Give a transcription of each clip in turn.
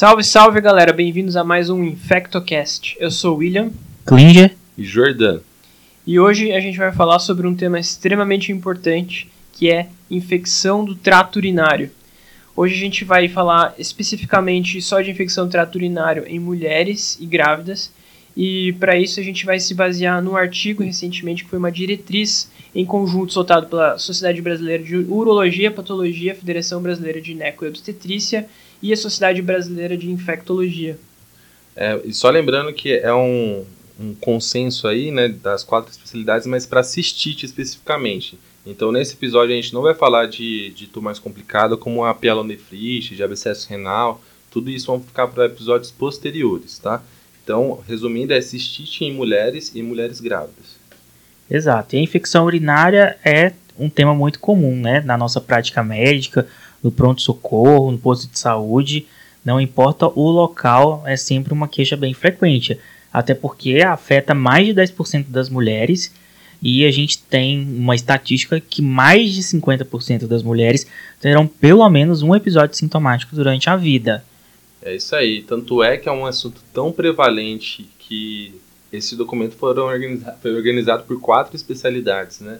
Salve, salve galera, bem-vindos a mais um InfectoCast. Eu sou o William Klinger e Jordan. e hoje a gente vai falar sobre um tema extremamente importante que é infecção do trato urinário. Hoje a gente vai falar especificamente só de infecção do trato urinário em mulheres e grávidas e para isso a gente vai se basear num artigo recentemente que foi uma diretriz em conjunto soltado pela Sociedade Brasileira de Urologia, Patologia, Federação Brasileira de Gineco e Obstetrícia e a Sociedade Brasileira de Infectologia. É, e só lembrando que é um, um consenso aí, né, das quatro especialidades, mas para cistite especificamente. Então, nesse episódio, a gente não vai falar de, de tumor mais complicado, como a pielonefrite, de abscesso renal, tudo isso vão ficar para episódios posteriores, tá? Então, resumindo, é cistite em mulheres e mulheres grávidas. Exato. E a infecção urinária é um tema muito comum, né? Na nossa prática médica, no pronto-socorro, no posto de saúde. Não importa o local, é sempre uma queixa bem frequente. Até porque afeta mais de 10% das mulheres. E a gente tem uma estatística que mais de 50% das mulheres terão pelo menos um episódio sintomático durante a vida. É isso aí. Tanto é que é um assunto tão prevalente que esse documento foram organiza foi organizado por quatro especialidades, né?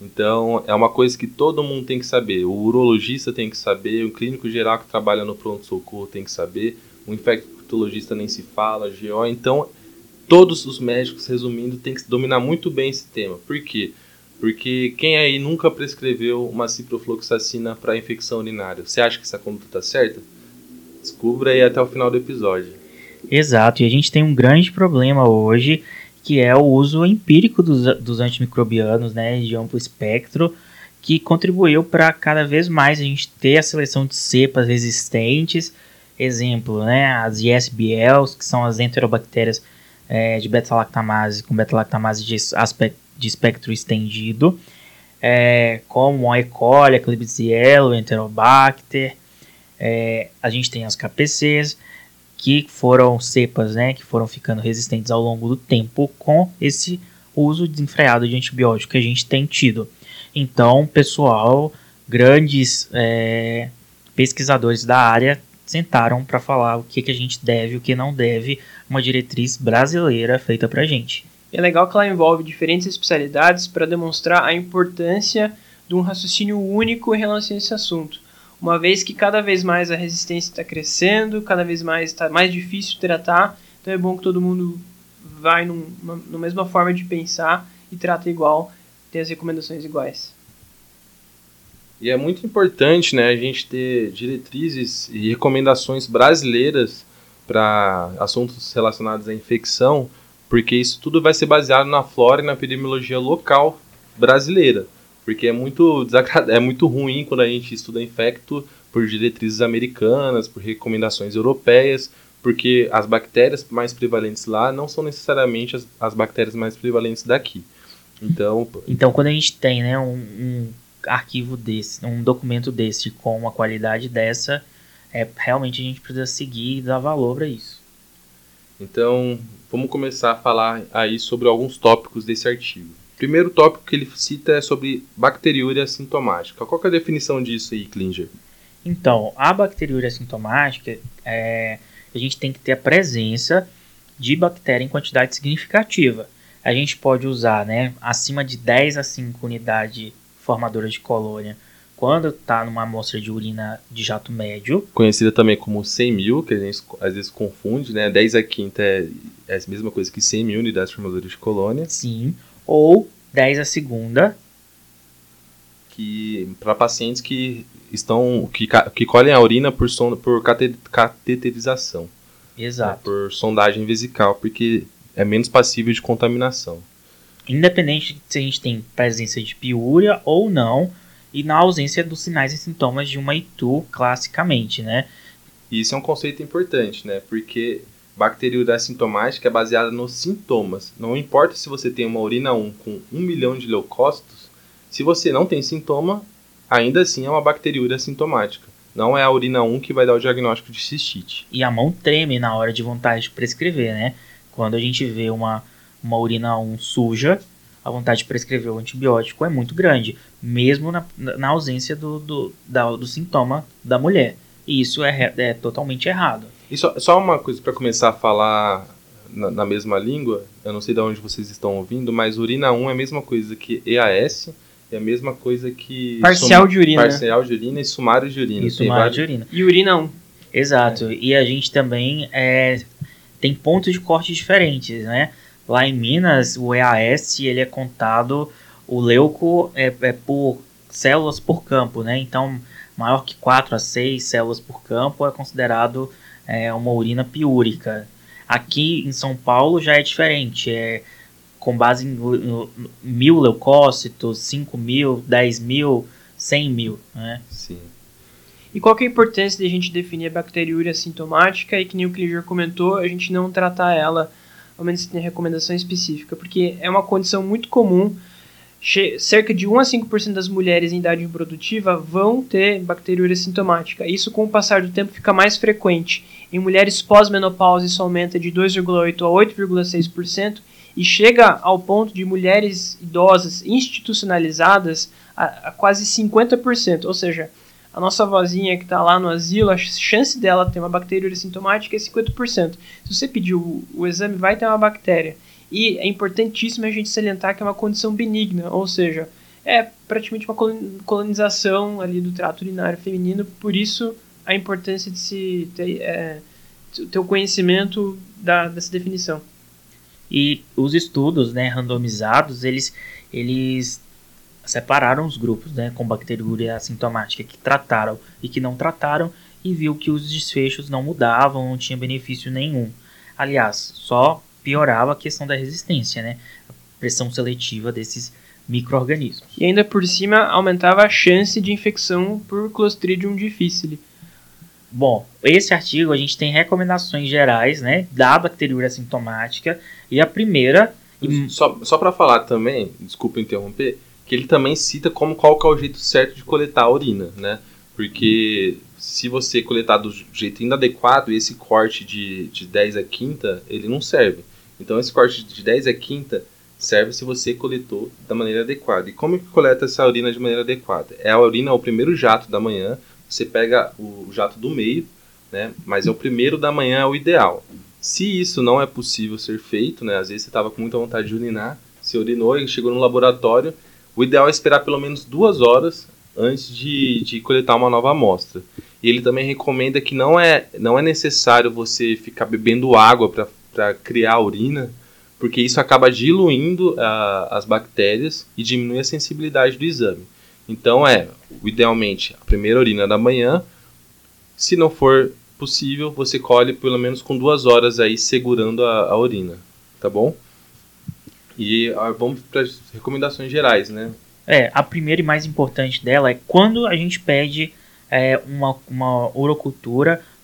Então, é uma coisa que todo mundo tem que saber. O urologista tem que saber, o clínico geral que trabalha no pronto-socorro tem que saber, o infectologista nem se fala, GO. Então, todos os médicos, resumindo, tem que dominar muito bem esse tema. Por quê? Porque quem aí nunca prescreveu uma ciprofloxacina para infecção urinária? Você acha que essa conduta está certa? Descubra aí até o final do episódio. Exato, e a gente tem um grande problema hoje, que é o uso empírico dos, dos antimicrobianos, né, de amplo espectro, que contribuiu para cada vez mais a gente ter a seleção de cepas resistentes. Exemplo, né, as ISBLs, que são as enterobactérias é, de beta-lactamase com beta-lactamase de, de espectro estendido, é, como a E. coli, a Klebsiella, o Enterobacter. É, a gente tem as KPCs, que foram cepas, né, que foram ficando resistentes ao longo do tempo com esse uso desenfreado de antibiótico que a gente tem tido. Então, pessoal, grandes é, pesquisadores da área sentaram para falar o que, que a gente deve e o que não deve, uma diretriz brasileira feita para a gente. É legal que ela envolve diferentes especialidades para demonstrar a importância de um raciocínio único em relação a esse assunto uma vez que cada vez mais a resistência está crescendo, cada vez mais está mais difícil tratar, então é bom que todo mundo vai numa, numa mesma forma de pensar e trata igual, tem as recomendações iguais. E é muito importante né, a gente ter diretrizes e recomendações brasileiras para assuntos relacionados à infecção, porque isso tudo vai ser baseado na flora e na epidemiologia local brasileira. Porque é muito, é muito ruim quando a gente estuda infecto por diretrizes americanas, por recomendações europeias, porque as bactérias mais prevalentes lá não são necessariamente as, as bactérias mais prevalentes daqui. Então, então quando a gente tem né, um, um arquivo desse, um documento desse com uma qualidade dessa, é, realmente a gente precisa seguir e dar valor para isso. Então, vamos começar a falar aí sobre alguns tópicos desse artigo primeiro tópico que ele cita é sobre bacteriúria sintomática. Qual é a definição disso aí, Klinger? Então, a bacteriúria sintomática, é, a gente tem que ter a presença de bactéria em quantidade significativa. A gente pode usar né, acima de 10 a 5 unidades formadoras de colônia quando está numa amostra de urina de jato médio. Conhecida também como 100 mil, que a gente às vezes confunde, né? 10 a quinta é, é a mesma coisa que 100 mil unidades formadoras de colônia. Sim ou 10 a segunda. Que para pacientes que estão que, que colhem a urina por, son, por cateterização. Exato. Né, por sondagem vesical, porque é menos passível de contaminação. Independente se a gente tem presença de piúria ou não, e na ausência dos sinais e sintomas de uma ITU classicamente, né? Isso é um conceito importante, né? Porque bacteriúria assintomática é baseada nos sintomas. Não importa se você tem uma urina 1 com 1 milhão de leucócitos, se você não tem sintoma, ainda assim é uma bacteriúria assintomática. Não é a urina 1 que vai dar o diagnóstico de cistite. E a mão treme na hora de vontade de prescrever, né? Quando a gente vê uma, uma urina 1 suja, a vontade de prescrever o antibiótico é muito grande, mesmo na, na ausência do, do, da, do sintoma da mulher. E isso é, é totalmente errado. E só, só uma coisa para começar a falar na, na, mesma língua, eu não sei de onde vocês estão ouvindo, mas urina 1 é a mesma coisa que EAS, é a mesma coisa que. Parcial de urina. Parcial de urina e sumário de urina. E sumário vários... de urina. E urina 1. Exato. É. E a gente também é, tem pontos de corte diferentes, né? Lá em Minas, o EAS ele é contado, o leuco é, é por células por campo, né? Então, maior que 4 a 6 células por campo é considerado é, uma urina piúrica. Aqui em São Paulo já é diferente, é com base em mil leucócitos, 5 mil, 10 mil, 100 mil, né? Sim. E qual que é a importância de a gente definir a bacteriúria sintomática e que nem o Klinger comentou, a gente não tratar ela, ao menos tem recomendação específica, porque é uma condição muito comum, cerca de 1 a 5% das mulheres em idade reprodutiva vão ter bacteriúria sintomática. Isso com o passar do tempo fica mais frequente. Em mulheres pós-menopausa isso aumenta de 2,8 a 8,6% e chega ao ponto de mulheres idosas institucionalizadas a, a quase 50%, ou seja, a nossa vozinha que está lá no asilo, a chance dela ter uma bactéria sintomática é 50%. Se você pedir o, o exame, vai ter uma bactéria. E é importantíssimo a gente salientar que é uma condição benigna, ou seja, é praticamente uma colonização ali do trato urinário feminino, por isso a importância de se ter, é, ter o conhecimento da, dessa definição. E os estudos né, randomizados, eles, eles separaram os grupos né, com bacteriúria assintomática que trataram e que não trataram e viu que os desfechos não mudavam, não tinha benefício nenhum. Aliás, só piorava a questão da resistência, né? A pressão seletiva desses micro-organismos. E ainda por cima aumentava a chance de infecção por Clostridium difficile. Bom, esse artigo a gente tem recomendações gerais, né, da bacteriúria assintomática e a primeira... Só, só para falar também, desculpa interromper, que ele também cita como qual é o jeito certo de coletar a urina, né? Porque se você coletar do jeito inadequado, esse corte de, de 10 a quinta, ele não serve. Então esse corte de 10 a quinta serve se você coletou da maneira adequada. E como que coleta essa urina de maneira adequada? É a urina, é o primeiro jato da manhã, você pega o jato do meio, né? Mas é o primeiro da manhã é o ideal. Se isso não é possível ser feito, né? Às vezes você estava com muita vontade de urinar, você urinou e chegou no laboratório, o ideal é esperar pelo menos duas horas antes de, de coletar uma nova amostra. E ele também recomenda que não é, não é necessário você ficar bebendo água para criar a urina, porque isso acaba diluindo uh, as bactérias e diminui a sensibilidade do exame. Então é, idealmente, a primeira urina da manhã. Se não for possível, você colhe pelo menos com duas horas aí segurando a, a urina, tá bom? E ah, vamos para as recomendações gerais, né? É, a primeira e mais importante dela é quando a gente pede é, uma, uma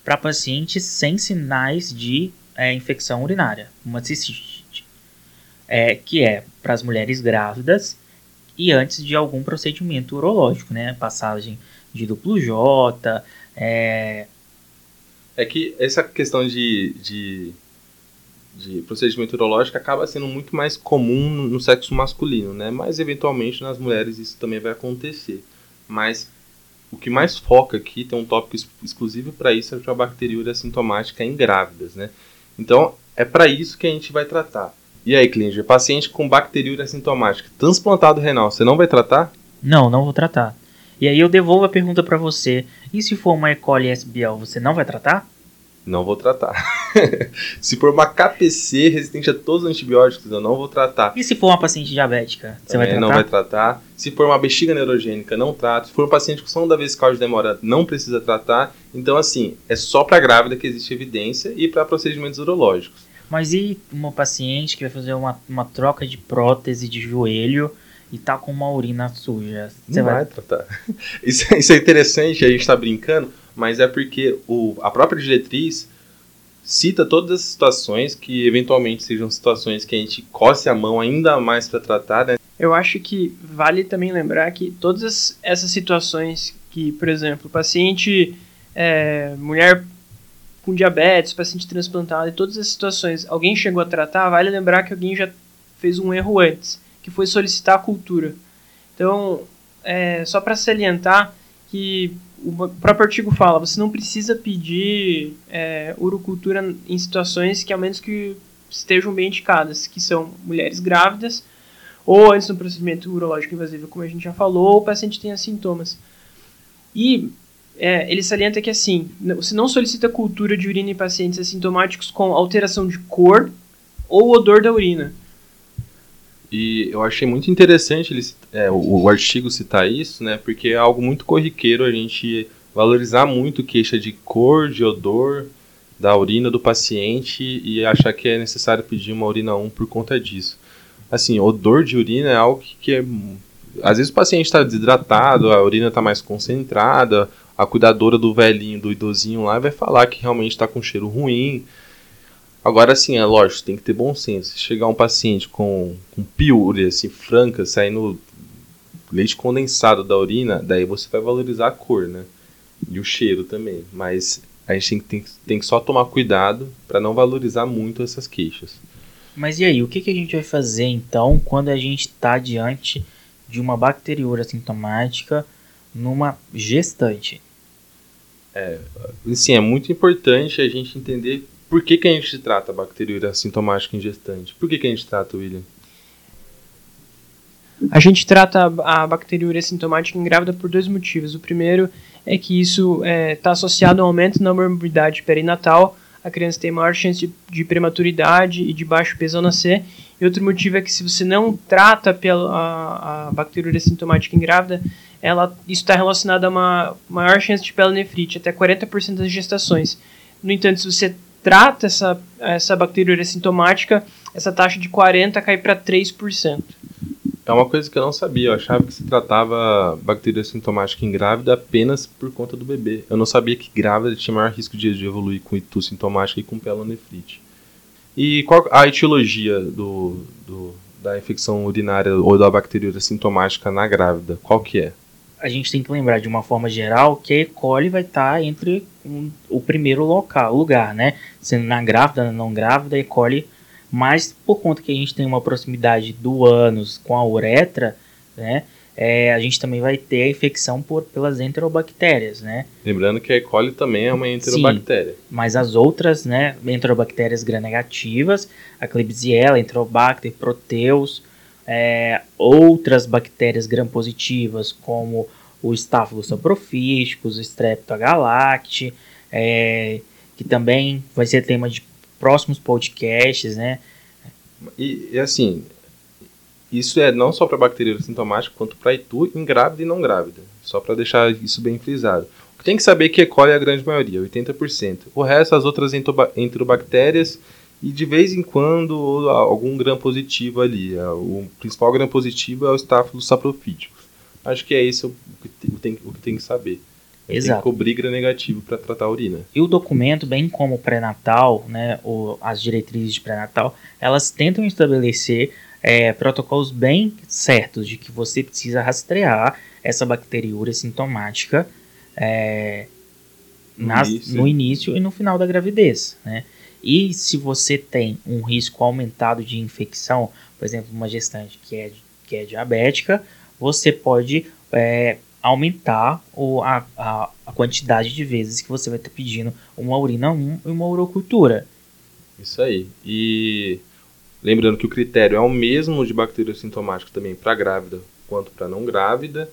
para pacientes sem sinais de é, infecção urinária, uma cistite, é, que é para as mulheres grávidas e antes de algum procedimento urológico, né? Passagem de duplo J. É, é que essa questão de, de de procedimento urológico acaba sendo muito mais comum no sexo masculino, né? Mas eventualmente nas mulheres isso também vai acontecer. Mas o que mais foca aqui, tem um tópico exclusivo para isso, é a bacteriúria assintomática em grávidas, né? Então, é para isso que a gente vai tratar. E aí, Klinger, paciente com bacteriúria assintomática, transplantado renal, você não vai tratar? Não, não vou tratar. E aí eu devolvo a pergunta para você. E se for uma E. coli SBL, você não vai tratar? Não vou tratar. se for uma KPC resistente a todos os antibióticos, eu não vou tratar. E se for uma paciente diabética, você vai tratar? Não vai tratar. Se for uma bexiga neurogênica, não trato. Se for um paciente com som da vesical de demora, não precisa tratar. Então, assim, é só para grávida que existe evidência e para procedimentos urológicos. Mas e uma paciente que vai fazer uma, uma troca de prótese de joelho e tá com uma urina suja? Você não vai... vai tratar. Isso, isso é interessante, a gente tá brincando mas é porque o, a própria diretriz cita todas as situações que eventualmente sejam situações que a gente coce a mão ainda mais para tratar, né? Eu acho que vale também lembrar que todas essas situações que, por exemplo, paciente, é, mulher com diabetes, paciente transplantado, e todas as situações, alguém chegou a tratar, vale lembrar que alguém já fez um erro antes, que foi solicitar a cultura. Então, é, só para salientar, que o próprio artigo fala, você não precisa pedir é, urocultura em situações que, ao menos que estejam bem indicadas, que são mulheres grávidas, ou antes do procedimento urológico invasivo, como a gente já falou, ou o paciente tenha sintomas. E é, ele salienta que assim, você não solicita cultura de urina em pacientes assintomáticos com alteração de cor ou odor da urina. E eu achei muito interessante ele, é, o, o, artigo citar isso, né? Porque é algo muito corriqueiro a gente valorizar muito queixa de cor, de odor da urina do paciente e achar que é necessário pedir uma urina 1 por conta disso. Assim, odor de urina é algo que, que é. Às vezes o paciente está desidratado, a urina está mais concentrada, a cuidadora do velhinho, do idosinho lá, vai falar que realmente está com cheiro ruim. Agora, sim, é lógico, tem que ter bom senso. Se chegar um paciente com, com piúria, assim, franca, saindo leite condensado da urina, daí você vai valorizar a cor, né? E o cheiro também. Mas a gente tem, tem, tem que só tomar cuidado para não valorizar muito essas queixas. Mas e aí, o que, que a gente vai fazer então quando a gente está diante de uma bacteriúria sintomática numa gestante? É, sim, é muito importante a gente entender por que, que a gente trata a bacteriúria sintomática em gestante. Por que, que a gente trata, William? A gente trata a bacteriúria sintomática em grávida por dois motivos. O primeiro é que isso está é, tá associado ao aumento na morbidade perinatal, a criança tem maior chance de, de, prematuridade e de baixo peso ao nascer. E outro motivo é que se você não trata pela, a, a bacteriúria sintomática em grávida, ela, isso está relacionado a uma maior chance de pielonefrite, até 40% das gestações. No entanto, se você trata essa, essa bacteriúria sintomática, essa taxa de 40% cai para 3%. É uma coisa que eu não sabia. Eu achava que se tratava bactéria sintomática em grávida apenas por conta do bebê. Eu não sabia que grávida tinha maior risco de, evoluir com itu sintomática e com pelonefrite. E qual a etiologia do, do, da infecção urinária ou da bacteriúria sintomática na grávida? Qual que é? A gente tem que lembrar de uma forma geral que a E. coli vai estar tá entre um, o primeiro local, lugar, né? Sendo na grávida, na não grávida, a E. coli, mas por conta que a gente tem uma proximidade do ânus com a uretra, né? É, a gente também vai ter a infecção por, pelas enterobactérias, né? Lembrando que a E. coli também é uma enterobactéria. Sim, mas as outras, né, enterobactérias gram-negativas, a Klebsiella, Enterobacter, Proteus, é, outras bactérias gram-positivas, como o saprofíticos, o Streptogalacti, é, que também vai ser tema de próximos podcasts, né? E, e assim, isso é não só para bactéria sintomática, quanto para itu em grávida e não grávida. Só para deixar isso bem frisado. Tem que saber que E. coli é a grande maioria, 80%. O resto, as outras enterobactérias e de vez em quando algum gram positivo ali. É, o principal gram positivo é o Staphylococcus saprofíticos. Acho que é esse o que tem, o que, tem que saber. Exato. Tem que cobrir gram negativo para tratar a urina. E o documento, bem como o pré-natal, né, as diretrizes de pré-natal, elas tentam estabelecer é, protocolos bem certos de que você precisa rastrear essa bacteriúria sintomática é, no, nas, início. no início e no final da gravidez, né? E se você tem um risco aumentado de infecção, por exemplo, uma gestante que é, que é diabética, você pode é, aumentar o, a, a, a, quantidade de vezes que você vai estar pedindo uma urina 1 e uma urocultura. Isso aí. E lembrando que o critério é o mesmo de bactéria sintomática também para grávida quanto para não grávida.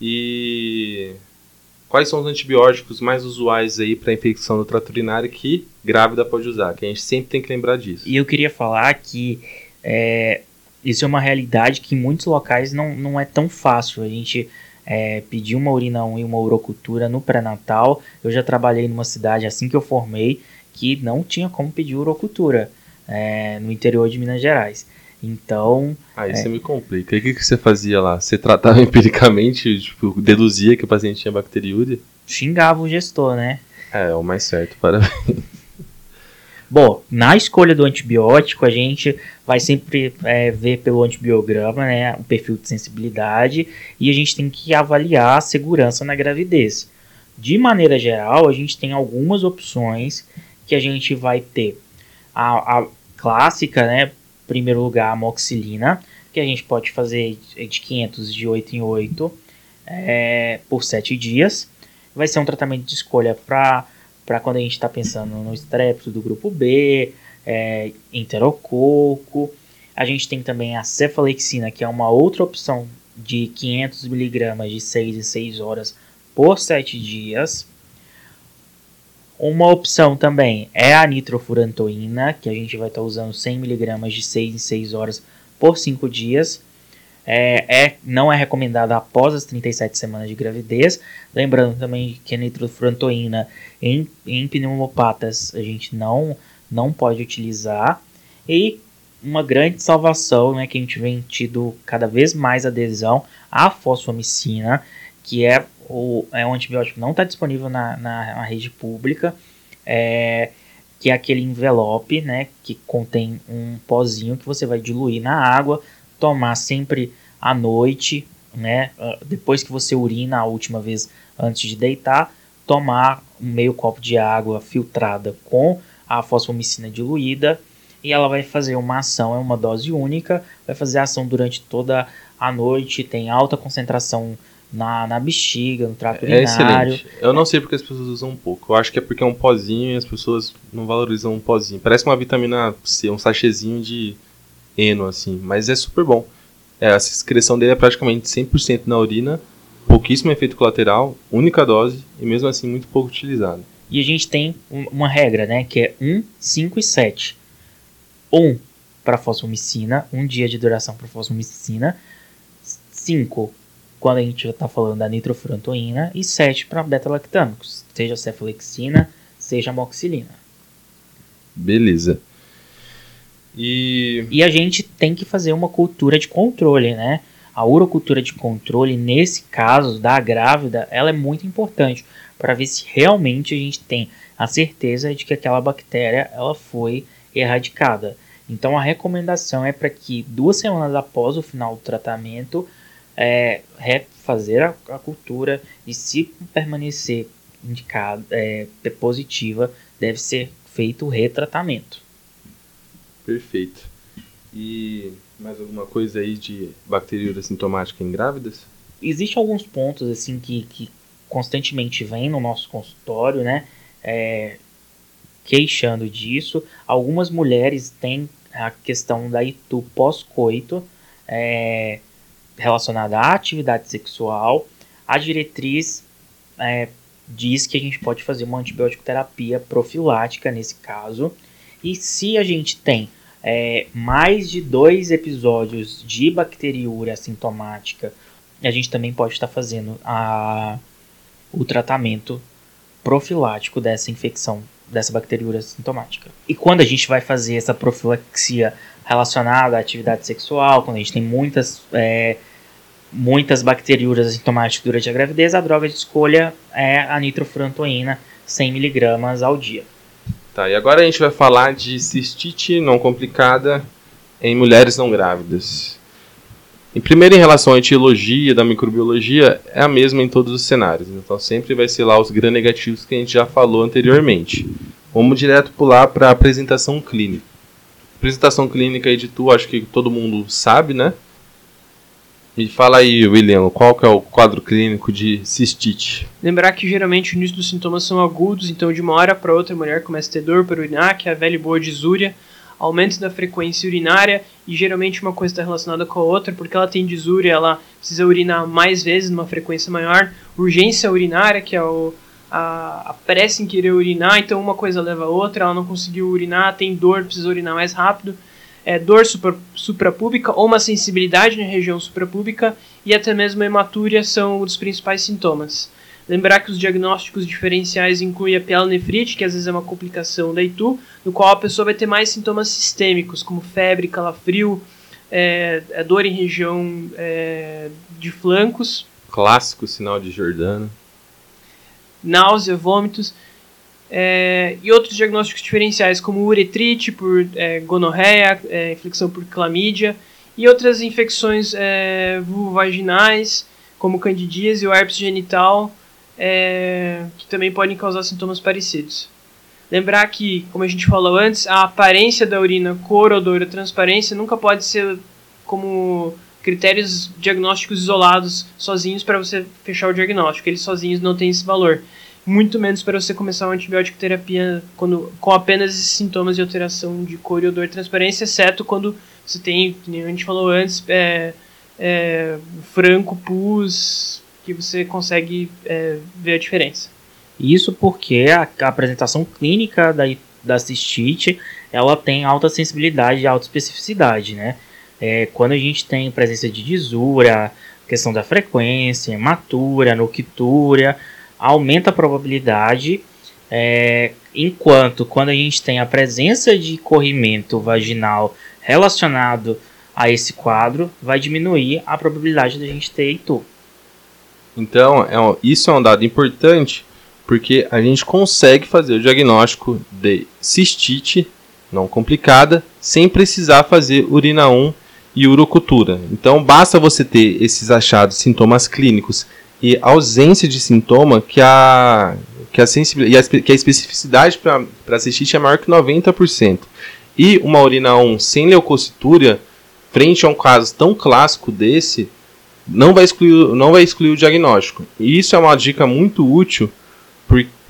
E quais são os antibióticos mais usuais aí para infecção do trato urinário que grávida pode usar? Que a gente sempre tem que lembrar disso. E eu queria falar que é, isso é uma realidade que em muitos locais não, não é tão fácil. A gente é, pedir uma urina 1 e uma urocultura no pré-natal. Eu já trabalhei numa cidade assim que eu formei que não tinha como pedir urocultura é, no interior de Minas Gerais. Então. Aí é... você me complica. E o que, que você fazia lá? Você tratava empiricamente, tipo, deduzia que o paciente tinha bacteriúria? Xingava o gestor, né? É, é o mais certo, parabéns. Bom, na escolha do antibiótico, a gente vai sempre é, ver pelo antibiograma, né, o perfil de sensibilidade, e a gente tem que avaliar a segurança na gravidez. De maneira geral, a gente tem algumas opções que a gente vai ter. A, a clássica, né, primeiro lugar, a amoxilina, que a gente pode fazer de 500 de 8 em 8. é, por 7 dias. Vai ser um tratamento de escolha para quando a gente está pensando no estrépito do grupo B, é, enterococo. A gente tem também a cefalexina, que é uma outra opção de 500 miligramas de 6 em 6 horas por 7 dias. Uma opção também é a nitrofurantoína, que a gente vai estar tá usando 100 miligramas de 6 em 6 horas por 5 dias. É, é, não é recomendada após as 37 semanas de gravidez. Lembrando também que a nitrofurantoína em, em pneumopatas a gente não, não pode utilizar. E uma grande salvação, né, que a gente vem tido cada vez mais adesão à fosfomicina, que é, o, é um antibiótico não está disponível na, na, na, rede pública, é, que é aquele envelope, né, que contém um pozinho que você vai diluir na água, tomar sempre à noite, né, ah, depois que você urina a última vez antes de deitar, tomar um meio copo de água filtrada com a fosfomicina diluída e ela vai fazer uma ação, é uma dose única, vai fazer ação durante toda a noite, tem alta concentração na, na bexiga, no trato é urinário. Excelente. Eu não sei porque as pessoas usam um pouco. Eu acho que é porque é um pozinho e as pessoas não valorizam um pozinho. Parece uma vitamina C, um sachêzinho de eno, assim, mas é super bom. É, a excreção dele é praticamente 100% na urina, pouquíssimo efeito colateral, única dose e mesmo assim muito pouco utilizado. E a gente tem uma regra, né, que é 1, 5 e 7 um para fosfomicina, um dia de duração para fosfomicina, 5 quando a gente está falando da nitrofurantoína e 7 para beta-lactâmicos, seja cefalexina, seja amoxicilina. Beleza. E... e a gente tem que fazer uma cultura de controle, né? A urocultura de controle, nesse caso da grávida, ela é muito importante para ver se realmente a gente tem a certeza de que aquela bactéria ela foi erradicada. Então a recomendação é para que duas semanas após o final do tratamento é, refazer a, a cultura e se permanecer indicada, é, positiva, deve ser feito o retratamento. Perfeito. E mais alguma coisa aí de bacteriúria sintomática em grávidas? Existem alguns pontos assim que, que constantemente vêm no nosso consultório, né? É, queixando disso. Algumas mulheres têm a questão da ITU pós-coito é, relacionada à atividade sexual. A diretriz é, diz que a gente pode fazer uma antibiótico terapia profilática nesse caso. E se a gente tem é, mais de dois episódios de bacteriúria assintomática, a gente também pode estar fazendo a, o tratamento profilático dessa infecção dessa bacteriúria sintomática. E quando a gente vai fazer essa profilaxia relacionada à atividade sexual, quando a gente tem muitas, é, muitas bacteriúrias sintomáticas durante a gravidez, a droga de escolha é a nitrofurantoína, 100mg ao dia. Tá, e agora a gente vai falar de cistite não complicada em mulheres não grávidas. Em primeiro, em relação à etiologia da microbiologia, é a mesma em todos os cenários. Então, sempre vai ser lá os gram-negativos que a gente já falou anteriormente. Vamos direto pular para a apresentação clínica. Apresentação clínica aí de tu, acho que todo mundo sabe, né? Me fala aí, William, qual que é o quadro clínico de cistite? Lembrar que geralmente o início dos sintomas são agudos, então de uma hora para outra a mulher começa a ter dor para urinar, que é a velha e boa disúria aumento da frequência urinária e geralmente uma coisa está relacionada com a outra, porque ela tem disúria, ela precisa urinar mais vezes numa frequência maior, urgência urinária, que é o, a, a pressa em querer urinar, então uma coisa leva a outra, ela não conseguiu urinar, tem dor, precisa urinar mais rápido, é, dor supra, suprapúbica ou uma sensibilidade na região suprapúbica e até mesmo hematúria são os principais sintomas. Lembrar que os diagnósticos diferenciais incluem a pielonefrite, que às vezes é uma complicação da ITU, no qual a pessoa vai ter mais sintomas sistêmicos, como febre, calafrio, é, é dor em região é, de flancos. Clássico sinal de Jordano. Náusea, vômitos. É, e outros diagnósticos diferenciais, como uretrite por é, gonorreia, é, infecção por clamídia, e outras infecções vulvovaginais, como candidíase ou herpes genital, é, que também podem causar sintomas parecidos. Lembrar que, como a gente falou antes, a aparência da urina, cor, odor ou transparência nunca pode ser como critérios diagnósticos isolados sozinhos para você fechar o diagnóstico. Eles sozinhos não têm esse valor. Muito menos para você começar uma antibiótico terapia quando, com apenas esses sintomas de alteração de cor e odor e transparência, exceto quando você tem, como a gente falou antes, é, é, franco, pus, que você consegue é, ver a diferença. Isso porque a, a apresentação clínica da, da cistite ela tem alta sensibilidade e alta especificidade, né? É, quando a gente tem presença de disura, questão da frequência, hematura, noctúria, aumenta a probabilidade, é, enquanto quando a gente tem a presença de corrimento vaginal relacionado a esse quadro, vai diminuir a probabilidade da gente ter Itu. Então, é isso é um dado importante porque a gente consegue fazer o diagnóstico de cistite não complicada sem precisar fazer urina 1 e urocultura. Então, basta você ter esses achados, sintomas clínicos e ausência de sintoma que a, que a, sensibilidade, que a especificidade para cistite é maior que 90%. E uma urina 1 sem leucocitúria, frente a um caso tão clássico desse, não vai excluir, não vai excluir o diagnóstico. E isso é uma dica muito útil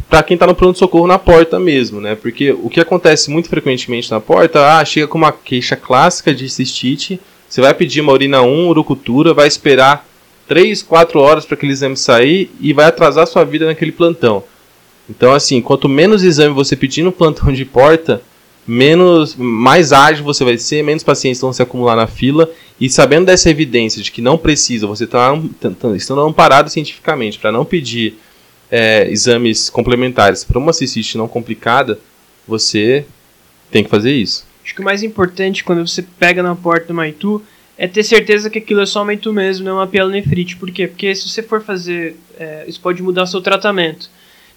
para quem está no pronto-socorro na porta mesmo, né? Porque o que acontece muito frequentemente na porta, ah, chega com uma queixa clássica de cistite, você vai pedir uma urina 1, urocultura, vai esperar 3, 4 horas para aquele exame sair e vai atrasar sua vida naquele plantão. Então, assim, quanto menos exame você pedir no plantão de porta, menos mais ágil você vai ser, menos pacientes vão se acumular na fila e sabendo dessa evidência de que não precisa, você está tá, tá, estando amparado cientificamente para não pedir é, exames complementares para uma cistite não complicada, você tem que fazer isso. Acho que o mais importante quando você pega na porta do Maitu é ter certeza que aquilo é só Maitu mesmo, não é uma pielonefrite. Por quê? Porque se você for fazer, é, isso pode mudar o seu tratamento.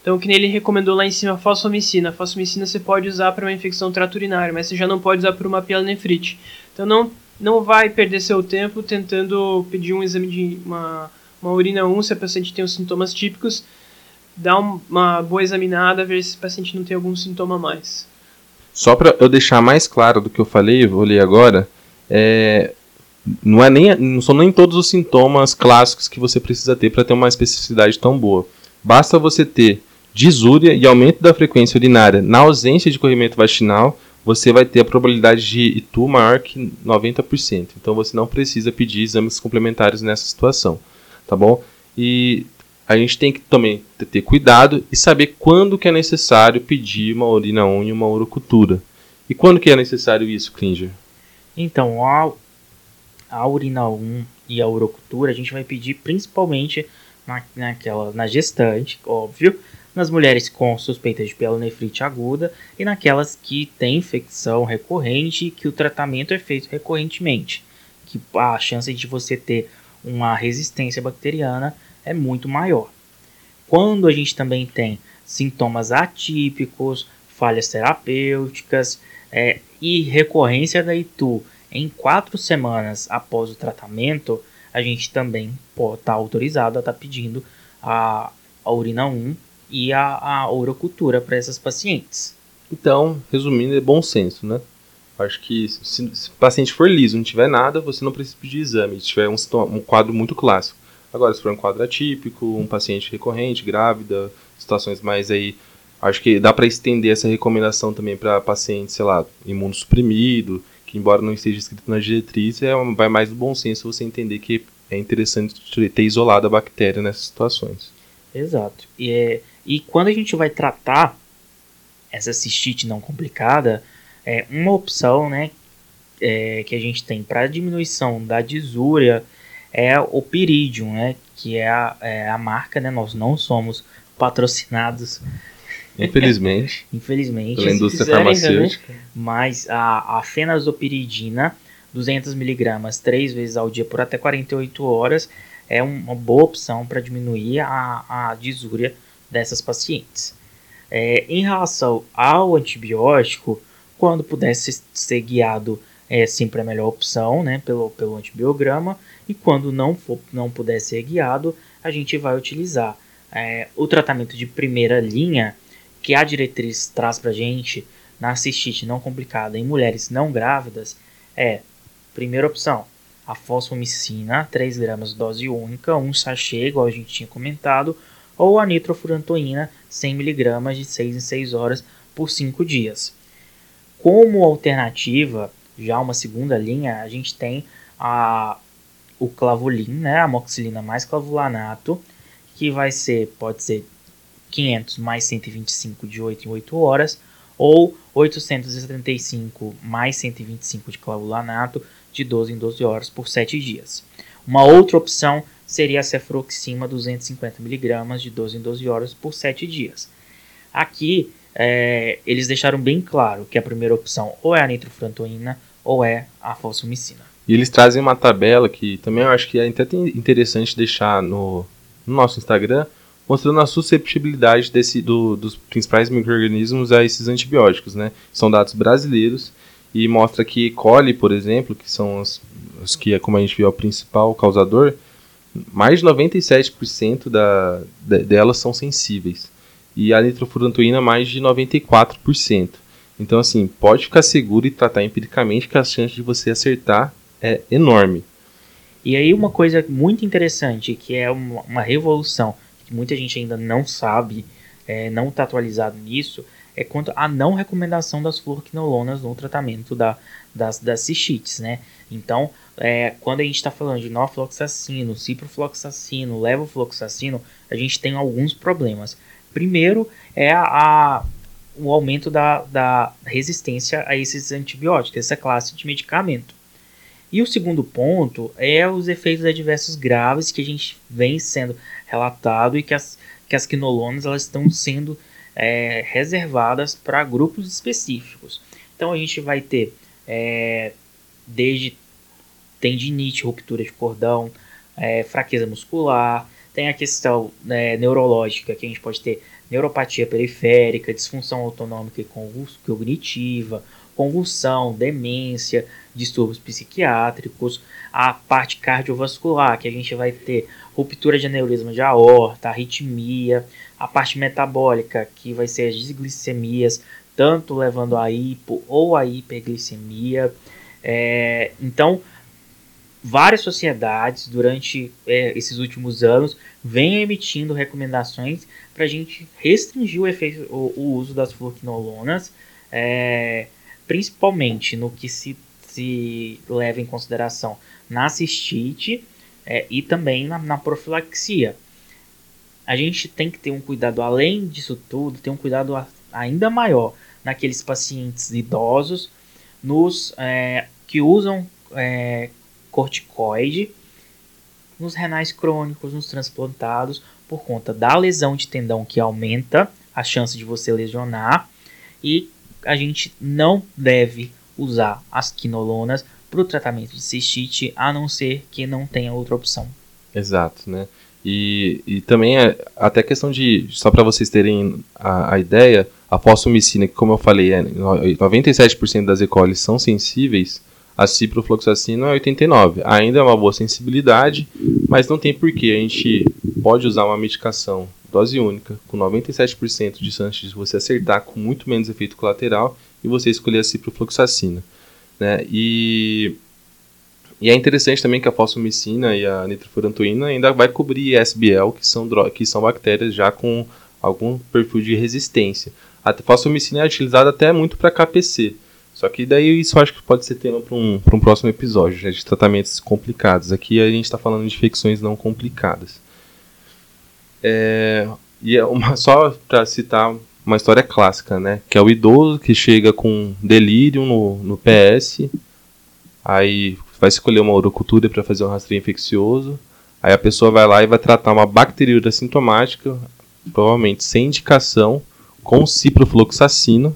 Então, que nem ele recomendou lá em cima, fosfomicina. Fosfomicina você pode usar para uma infecção trato urinária, mas você já não pode usar para uma pielonefrite. Então, não, não vai perder seu tempo tentando pedir um exame de uma, uma urina 1 se a paciente tem os sintomas típicos, dar uma boa examinada, ver se o paciente não tem algum sintoma a mais. Só para eu deixar mais claro do que eu falei, vou ler agora, é, não, é nem, não são nem todos os sintomas clássicos que você precisa ter para ter uma especificidade tão boa. Basta você ter disúria e aumento da frequência urinária na ausência de corrimento vaginal, você vai ter a probabilidade de ITU maior que 90%. Então você não precisa pedir exames complementares nessa situação, tá bom? E a gente tem que também ter cuidado e saber quando que é necessário pedir uma urina 1 e uma urocultura. E quando que é necessário isso, Klinger? Então, a, a urina 1 e a urocultura a gente vai pedir principalmente na, naquela, na gestante, óbvio, nas mulheres com suspeita de pielonefrite aguda e naquelas que têm infecção recorrente que o tratamento é feito recorrentemente, que a chance de você ter uma resistência bacteriana é muito maior. Quando a gente também tem sintomas atípicos, falhas terapêuticas é, e recorrência da ITU em quatro semanas após o tratamento, a gente também pode estar tá autorizado a estar tá pedindo a, a urina 1 e a, a para essas pacientes. Então, resumindo, é bom senso, né? Acho que se, se, o paciente for liso, não tiver nada, você não precisa pedir exame. Se tiver um, um quadro muito clássico. Agora, se for um quadro atípico, um paciente recorrente, grávida, situações mais aí. Acho que dá para estender essa recomendação também para pacientes, sei lá, imunossuprimido, que embora não esteja escrito na diretriz, é, vai mais do bom senso você entender que é interessante ter isolado a bactéria nessas situações. Exato. E, é, e quando a gente vai tratar essa cistite não complicada, é uma opção né, é, que a gente tem para diminuição da disúria é o Piridium, né? Que é a, é a marca, né? Nós não somos patrocinados. Infelizmente. Infelizmente. Pela indústria farmacêutica. Mas a, a fenazopiridina, 200mg, três vezes ao dia por até 48 horas, é uma boa opção para diminuir a, a disúria dessas pacientes. É, em relação ao antibiótico, quando pudesse ser guiado, é sempre a melhor opção, né, pelo, pelo antibiograma e quando não, for, não puder ser guiado, a gente vai utilizar é, o tratamento de primeira linha, que a diretriz traz para a gente na cistite não complicada em mulheres não grávidas, é, primeira opção, a fosfomicina, 3 gramas dose única, um sachê, igual a gente tinha comentado, ou a nitrofurantoína, 100 mg de 6 em 6 horas por 5 dias. Como alternativa, já uma segunda linha, a gente tem a, o clavulin, né, a amoxicilina mais clavulanato, que vai ser, pode ser 500 mais 125 de 8 em 8 horas, ou 875 mais 125 de clavulanato de 12 em 12 horas por 7 dias. Uma outra opção seria a cefroxima 250mg de 12 em 12 horas por 7 dias. Aqui é, eles deixaram bem claro que a primeira opção ou é a nitrofurantoína ou é a fosfomicina. E eles trazem uma tabela que também eu acho que é até interessante deixar no, no nosso Instagram, mostrando a susceptibilidade desse, do, dos principais micro-organismos a esses antibióticos. Né? São dados brasileiros e mostra que E. coli, por exemplo, que são os, os que, como a gente viu, é o principal causador, mais de 97% da, de, delas são sensíveis. E a nitrofurantoína, mais de 94%. Então, assim, pode ficar seguro e tratar empiricamente que a chance de você acertar é enorme. E aí, uma coisa muito interessante, que é uma, uma revolução, que muita gente ainda não sabe, é, não está atualizado nisso, é quanto à não recomendação das fluoroquinolonas no tratamento da, das, das cistites, né? Então, é, quando a gente está falando de norfloxacino, ciprofloxacino, levofloxacino, a gente tem alguns problemas. Primeiro é a, a, o aumento da, da resistência a esses antibióticos, essa classe de medicamento. E o segundo ponto é os efeitos adversos graves que a gente vem sendo relatado e que as, que as quinolonas elas estão sendo é, reservadas para grupos específicos. Então a gente vai ter é, desde tendinite, ruptura de cordão, é, fraqueza muscular, tem a questão né, neurológica, que a gente pode ter neuropatia periférica, disfunção autonômica e cognitiva, convulsão, demência, distúrbios psiquiátricos, a parte cardiovascular, que a gente vai ter ruptura de aneurisma de aorta, arritmia, a parte metabólica, que vai ser as desglicemias, tanto levando a hipo ou a hiperglicemia. É, então, várias sociedades durante é, esses últimos anos vêm emitindo recomendações para a gente restringir o, efeito, o, o uso das fluoquinolonas, é, principalmente no que se, se leva em consideração na cistite é, e também na, na, profilaxia. A gente tem que ter um cuidado, além disso tudo, ter um cuidado ainda maior naqueles pacientes idosos nos é, que usam é, corticoide, nos renais crônicos, nos transplantados, por conta da lesão de tendão que aumenta a chance de você lesionar e a gente não deve usar as quinolonas para o tratamento de cistite, a não ser que não tenha outra opção. Exato, né? E, e também é até questão de, só para vocês terem a, a, ideia, a fosfomicina, que como eu falei, é, 97% das E. coli são sensíveis, a ciprofloxacina é 89%. Ainda é uma boa sensibilidade, mas não tem porquê. A gente pode usar uma medicação dose única, com 97% de chance de você acertar com muito menos efeito colateral, e você escolher a ciprofloxacina. Né? E, e é interessante também que a fosfomicina e a nitrofurantoína ainda vai cobrir SBL, que são, que são bactérias já com algum perfil de resistência. A fosfomicina é utilizada até muito para KPC. Só que daí isso acho que pode ser tema para um, um próximo episódio, né, de tratamentos complicados. Aqui a gente está falando de infecções não complicadas. É, e é uma, só para citar uma história clássica, né? Que é o idoso que chega com delírio no, no PS, aí vai escolher uma urocultura para fazer um rastreio infeccioso, aí a pessoa vai lá e vai tratar uma bacteriúria sintomática, provavelmente sem indicação, com ciprofloxacino,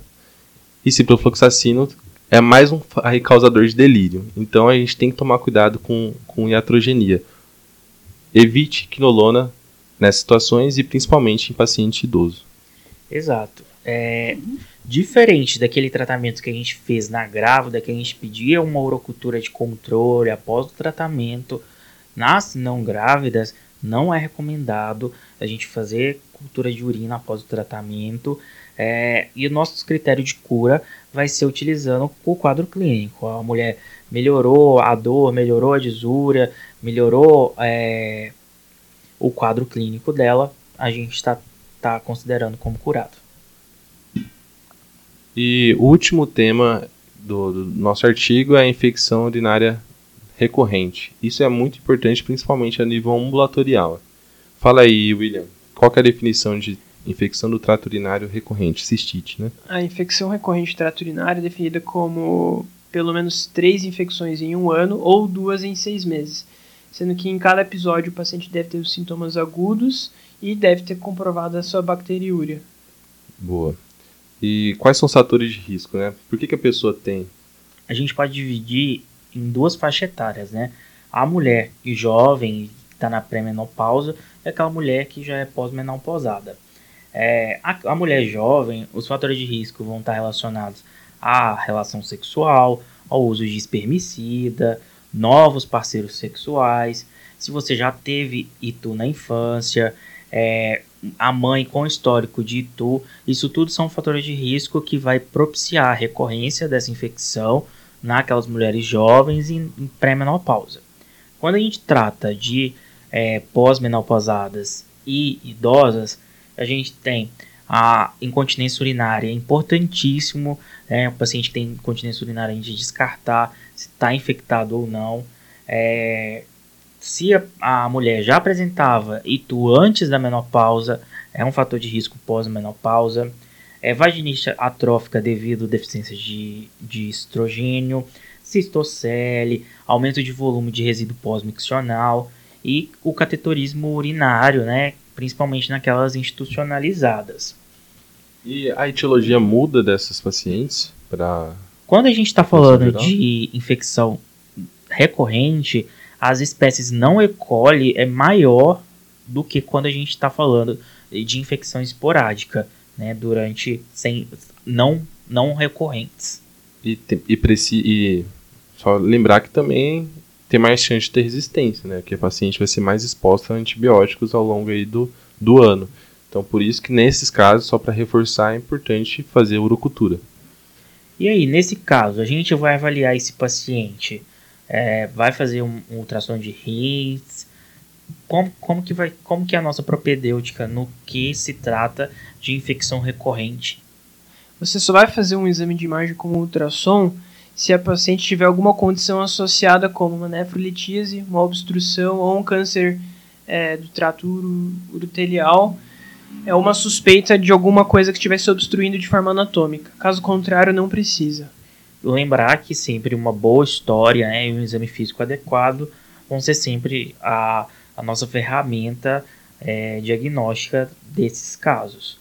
e ciprofloxacino é mais um causador de delírio. Então a gente tem que tomar cuidado com, com iatrogenia. Evite quinolona nessas situações e principalmente em paciente idoso. Exato. É, diferente daquele tratamento que a gente fez na grávida, que a gente pedia uma urocultura de controle após o tratamento, nas não grávidas, não é recomendado a gente fazer cultura de urina após o tratamento. É, e o nosso critério de cura vai ser utilizando o quadro clínico. A mulher melhorou a dor, melhorou a desúria, melhorou é, o quadro clínico dela, a gente está tá considerando como curado. E o último tema do, do nosso artigo é a infecção urinária recorrente. Isso é muito importante, principalmente a nível ambulatorial. Fala aí, William, qual é a definição de infecção do trato urinário recorrente, cistite, né? A infecção recorrente do trato urinário é definida como pelo menos três infecções em um ano ou duas em seis meses, sendo que em cada episódio o paciente deve ter os sintomas agudos e deve ter comprovado a sua bacteriúria. Boa. E quais são os fatores de risco, né? Por que, que a pessoa tem? A gente pode dividir em duas faixas etárias, né? A mulher jovem, que está na pré-menopausa, é aquela mulher que já é pós-menopausada. É, a, a, mulher jovem, os fatores de risco vão estar relacionados à relação sexual, ao uso de espermicida, novos parceiros sexuais, se você já teve ITU na infância, é, a mãe com histórico de ITU, isso tudo são fatores de risco que vai propiciar a recorrência dessa infecção naquelas mulheres jovens em, em pré-menopausa. Quando a gente trata de é, pós-menopausadas e idosas, a gente tem a incontinência urinária, é importantíssimo, né, o paciente que tem incontinência urinária a gente descartar se está infectado ou não. É, se a, a, mulher já apresentava ITU antes da menopausa, é um fator de risco pós-menopausa. É vaginite atrófica devido à deficiência de, de estrogênio, cistocele, aumento de volume de resíduo pós-miccional e o catetorismo urinário, né, principalmente naquelas institucionalizadas. E a etiologia muda dessas pacientes para quando a gente está falando de infecção recorrente, as espécies não E. coli é maior do que quando a gente está falando de infecção esporádica, né, durante sem não não recorrentes. E, e, e só lembrar que também tem mais chance de ter resistência, né? Que a paciente vai ser mais exposta a antibióticos ao longo aí do, do ano. Então, por isso que nesses casos, só para reforçar, é importante fazer urocultura. E aí, nesse caso, a gente vai avaliar esse paciente, é, vai fazer um, um ultrassom de rins, como, como, que vai, como que é a nossa propedêutica no que se trata de infecção recorrente? Você só vai fazer um exame de imagem com ultrassom se a paciente tiver alguma condição associada como uma nefrolitíase, uma obstrução ou um câncer é, do trato urotelial, é uma suspeita de alguma coisa que estivesse obstruindo de forma anatômica. Caso contrário, não precisa. Lembrar que sempre uma boa história né, e um exame físico adequado vão ser sempre a, a nossa ferramenta é, diagnóstica desses casos.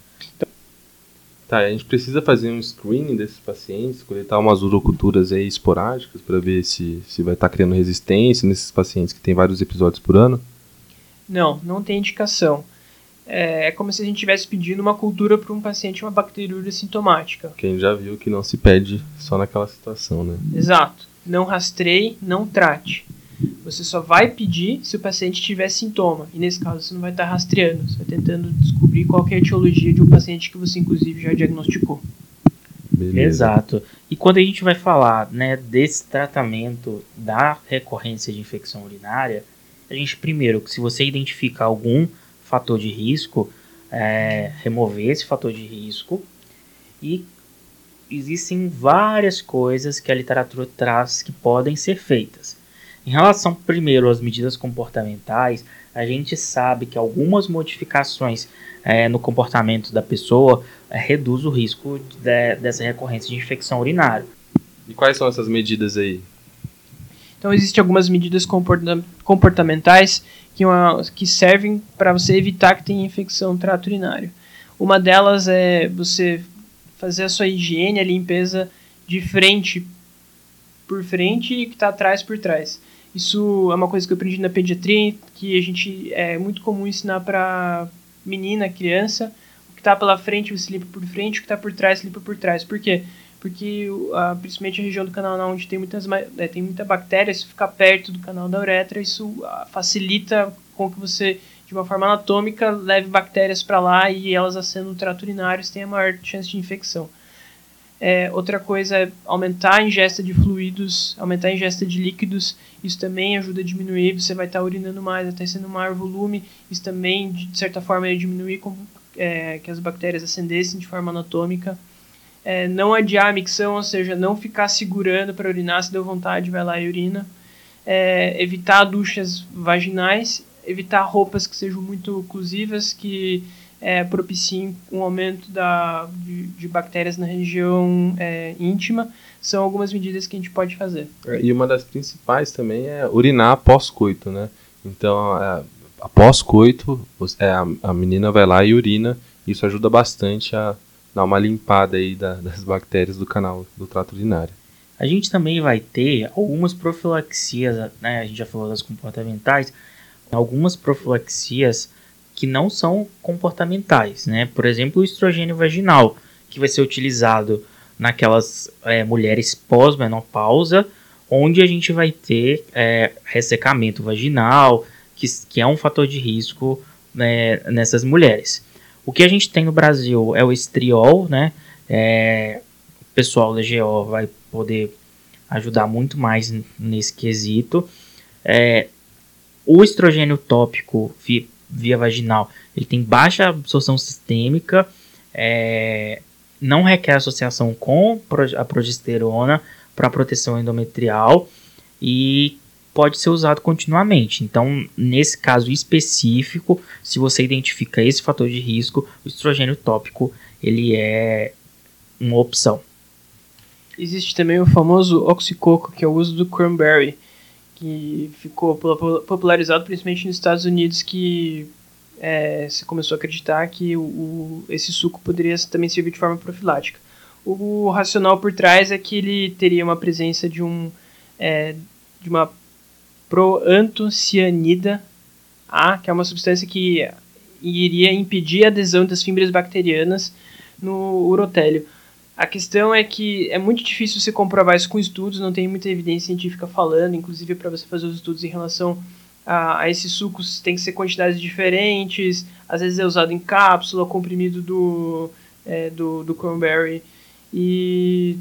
Tá, a gente precisa fazer um screening desses pacientes, coletar umas uroculturas aí esporádicas para ver se, se vai estar tá criando resistência nesses pacientes que tem vários episódios por ano? Não, não tem indicação. É, é como se a gente estivesse pedindo uma cultura para um paciente uma bacteriúria sintomática. Quem já viu que não se pede só naquela situação, né? Exato. Não rastreie, não trate. Você só vai pedir se o paciente tiver sintoma. E nesse caso você não vai estar rastreando, você vai tentando descobrir qual é a etiologia de um paciente que você inclusive já diagnosticou. Beleza. Exato. E quando a gente vai falar né, desse tratamento da recorrência de infecção urinária, a gente primeiro, se você identifica algum fator de risco, é, remover esse fator de risco e existem várias coisas que a literatura traz que podem ser feitas. Em relação, primeiro, às medidas comportamentais, a gente sabe que algumas modificações é, no comportamento da pessoa é, reduz o risco de, dessa recorrência de infecção urinária. E quais são essas medidas aí? Então, existem algumas medidas comportamentais que, uma, que servem para você evitar que tenha infecção trato urinário. Uma delas é você fazer a sua higiene, a limpeza de frente por frente e que está atrás por trás. Isso é uma coisa que eu aprendi na pediatria, que a gente é muito comum ensinar para menina, criança. O que está pela frente você limpa por frente, o que está por trás limpa por trás. Por quê? Porque uh, principalmente a região do canal onde tem, muitas, é, tem muita bactéria, se ficar perto do canal da uretra, isso facilita com que você de uma forma anatômica, leve bactérias para lá e elas acendendo o trato urinário, você tem a maior chance de infecção. É, outra coisa é aumentar a ingesta de fluidos, aumentar a ingesta de líquidos. Isso também ajuda a diminuir. Você vai estar urinando mais, vai estar sendo maior volume. Isso também, de certa forma, é diminuir com, é, que as bactérias ascendessem de forma anatômica. É, não adiar a micção, ou seja, não ficar segurando para urinar. Se deu vontade, vai lá e urina. É, evitar duchas vaginais. Evitar roupas que sejam muito oclusivas, que é, propiciem um aumento da, de, de bactérias na região é, íntima, são algumas medidas que a gente pode fazer. É, e uma das principais também é urinar pós-coito, né? Então, é, após coito, é, a, a, menina vai lá e urina, isso ajuda bastante a dar uma limpada aí da, das bactérias do canal do trato urinário. A gente também vai ter algumas profilaxias, né? A gente já falou das comportamentais, algumas profilaxias que não são comportamentais, né? Por exemplo, o estrogênio vaginal, que vai ser utilizado naquelas é, mulheres pós-menopausa, onde a gente vai ter é, ressecamento vaginal, que, que é um fator de risco né, nessas mulheres. O que a gente tem no Brasil é o estriol, né? É, o pessoal da GO vai poder ajudar muito mais nesse quesito. É, o estrogênio tópico via vaginal, ele tem baixa absorção sistêmica, é, não requer associação com a progesterona para proteção endometrial e pode ser usado continuamente. Então, nesse caso específico, se você identifica esse fator de risco, o estrogênio tópico ele é uma opção. Existe também o famoso oxicoco, que é o uso do cranberry que ficou popularizado principalmente nos Estados Unidos, que é, se começou a acreditar que o, o, esse suco poderia também servir de forma profilática. O, racional por trás é que ele teria uma presença de um é, de uma proantocianida A, que é uma substância que iria impedir a adesão das fibras bacterianas no urotélio. A questão é que é muito difícil você comprovar isso com estudos, não tem muita evidência científica falando, inclusive para você fazer os estudos em relação a, a, esses sucos tem que ser quantidades diferentes, às vezes é usado em cápsula, comprimido do, é, do, do cranberry, e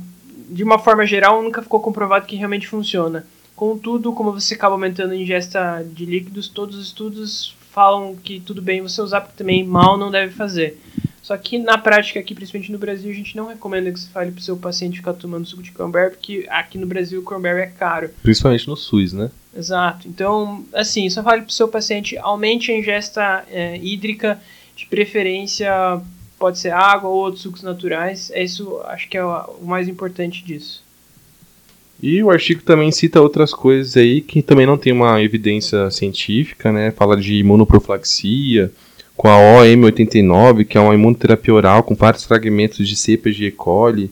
de uma forma geral nunca ficou comprovado que realmente funciona. Contudo, como você acaba aumentando a ingesta de líquidos, todos os estudos falam que tudo bem você usar, porque também mal não deve fazer. Só que na prática aqui, principalmente no Brasil, a gente não recomenda que você fale pro seu paciente ficar tomando suco de cranberry, porque aqui no Brasil o cranberry é caro. Principalmente no SUS, né? Exato. Então, assim, só fale pro seu paciente, aumente a ingesta é, hídrica, de preferência pode ser água ou outros sucos naturais. É isso, acho que é o mais importante disso. E o artigo também cita outras coisas aí que também não tem uma evidência científica, né? Fala de imunoprofilaxia, com a OM89, que é uma imunoterapia oral com vários fragmentos de cepas de E. coli,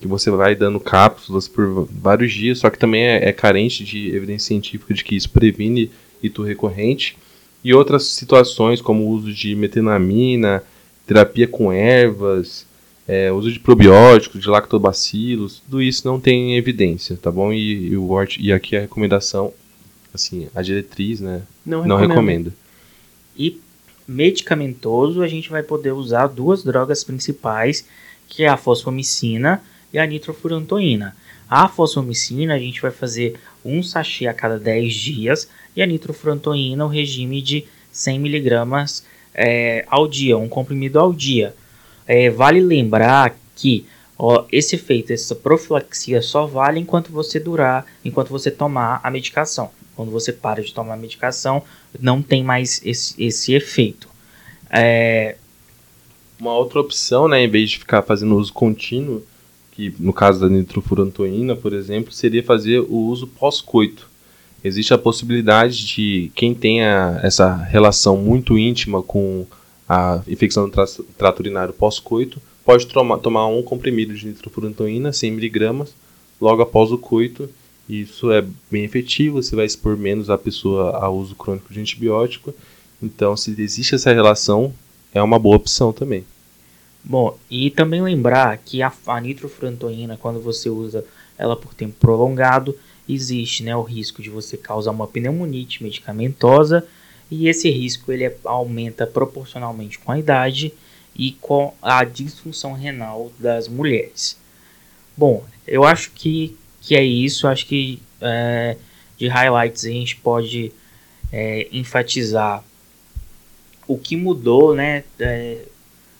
que você vai dando cápsulas por vários dias, só que também é, é carente de evidência científica de que isso previne ito recorrente. E outras situações, como o uso de metenamina, terapia com ervas, é, uso de probióticos, de lactobacilos, tudo isso não tem evidência, tá bom? E, e, o, e aqui a recomendação, assim, a diretriz, né, não, não recomenda. E medicamentoso, a gente vai poder usar duas drogas principais, que é a fosfomicina e a nitrofurantoína. A fosfomicina a gente vai fazer um sachê a cada 10 dias e a nitrofurantoína o regime de 100 miligramas é, ao dia, um comprimido ao dia. É, vale lembrar que ó, esse efeito, essa profilaxia só vale enquanto você durar, enquanto você tomar a medicação. Quando você para de tomar a medicação, não tem mais esse, esse efeito. É... Uma outra opção, né, em vez de ficar fazendo uso contínuo, que no caso da nitrofurantoína, por exemplo, seria fazer o uso pós-coito. Existe a possibilidade de quem tenha essa relação muito íntima com a infecção do trato urinário pós-coito, pode tomar um comprimido de nitrofurantoína, 100mg, logo após o coito, isso é bem efetivo, você vai expor menos a pessoa ao uso crônico de antibiótico. Então, se existe essa relação, é uma boa opção também. Bom, e também lembrar que a, a nitrofurantoína, quando você usa ela por tempo prolongado, existe né, o risco de você causar uma pneumonite medicamentosa E esse risco ele é, aumenta proporcionalmente com a idade e com a disfunção renal das mulheres. Bom, eu acho que, que é isso. Acho que é, de highlights a gente pode é, enfatizar o que mudou né, é,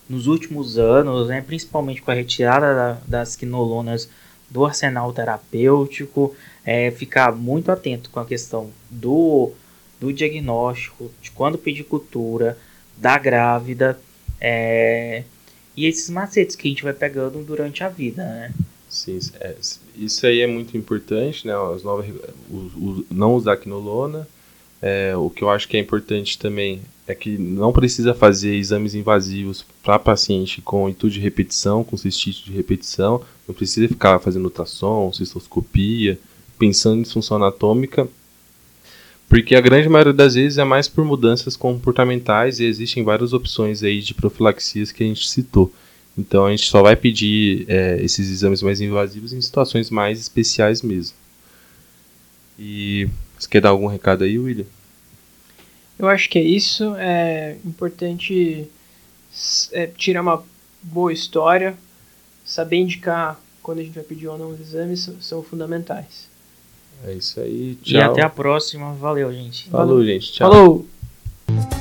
nos últimos anos, né, principalmente com a retirada da, das quinolonas do arsenal terapêutico, é, ficar muito atento com a questão do, do diagnóstico, de quando pedir cultura, da grávida, é, e esses macetes que a gente vai pegando durante a vida, né? Sim, é, isso aí é muito importante, né? As novas, o, o, não usar quinolona. É, o que eu acho que é importante também é que não precisa fazer exames invasivos para paciente com intuito de repetição, com cistite de repetição. Não precisa ficar fazendo ultrassom, cistoscopia, pensando em disfunção anatômica, porque a grande maioria das vezes é mais por mudanças comportamentais e existem várias opções aí de profilaxias que a gente citou. Então a gente só vai pedir é, esses exames mais invasivos em situações mais especiais mesmo. E você quer dar algum recado aí, William? Eu acho que é isso. É importante é, tirar uma boa história, saber indicar quando a gente vai pedir ou não os exames são, são fundamentais. É isso aí. Tchau. E até a próxima. Valeu, gente. Falou, Valeu. gente. Tchau. Falou!